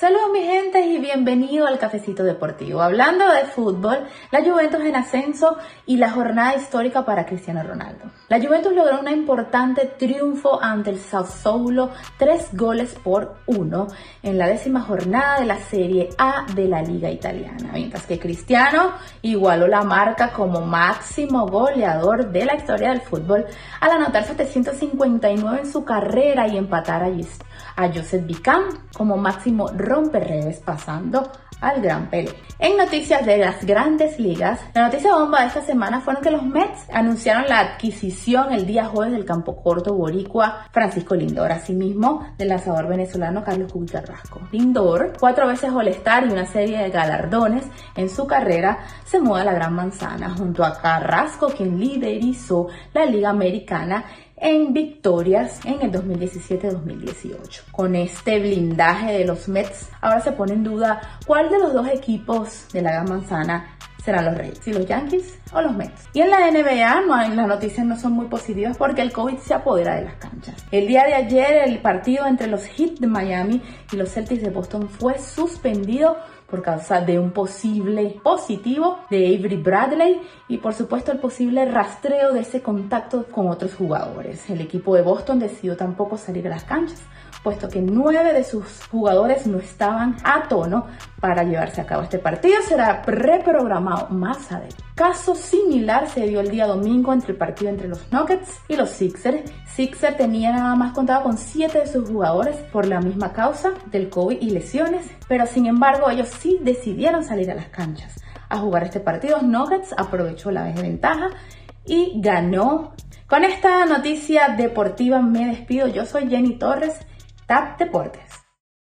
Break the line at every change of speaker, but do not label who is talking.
Saludos mi gente y bienvenido al Cafecito Deportivo. Hablando de fútbol, la Juventus en ascenso y la jornada histórica para Cristiano Ronaldo. La Juventus logró un importante triunfo ante el Sassuolo, tres goles por uno en la décima jornada de la Serie A de la Liga Italiana, mientras que Cristiano igualó la marca como máximo goleador de la historia del fútbol al anotar 759 en su carrera y empatar a, Joseph Bicam como máximo redes pasando al Gran Pelé. En noticias de las grandes ligas, la noticia bomba de esta semana fueron que los Mets anunciaron la adquisición el día jueves del campo corto boricua Francisco Lindor, asimismo del lanzador venezolano Carlos Cubi Carrasco. Lindor, cuatro veces all y una serie de galardones en su carrera, se muda a la Gran Manzana junto a Carrasco, quien liderizó la Liga Americana en victorias en el 2017-2018. Con este blindaje de los Mets, ahora se pone en duda cuál de los dos equipos de la Manzana serán los Reyes, si los Yankees o los Mets. Y en la NBA no las noticias no son muy positivas porque el COVID se apodera de las canchas. El día de ayer el partido entre los Heat de Miami y los Celtics de Boston fue suspendido por causa de un posible positivo de Avery Bradley y por supuesto el posible rastreo de ese contacto con otros jugadores. El equipo de Boston decidió tampoco salir a las canchas puesto que nueve de sus jugadores no estaban a tono para llevarse a cabo este partido. Será reprogramado adelante. Caso similar se dio el día domingo entre el partido entre los Nuggets y los Sixers. Sixers tenía nada más contado con siete de sus jugadores por la misma causa del COVID y lesiones, pero sin embargo ellos sí decidieron salir a las canchas a jugar este partido. Nuggets aprovechó la desventaja y ganó. Con esta noticia deportiva me despido. Yo soy Jenny Torres TAP Deportes.